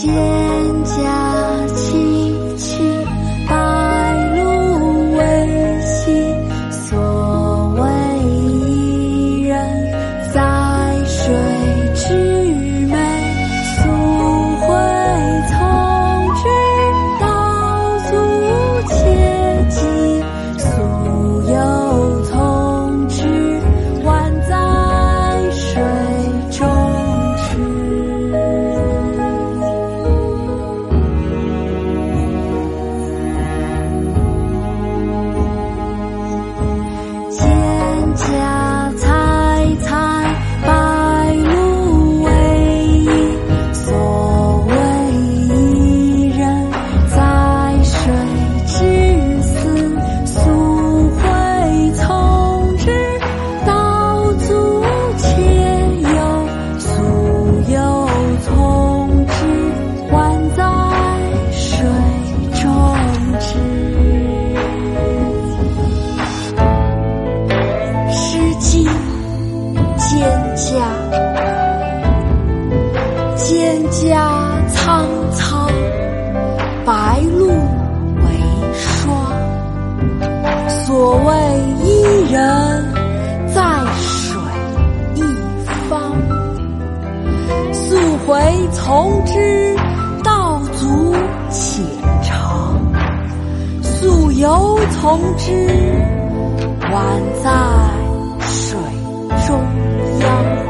蒹所谓伊人，在水一方。溯洄从之，道阻且长；溯游从之，宛在水中央。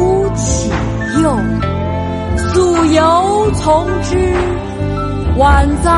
溯游从之，宛在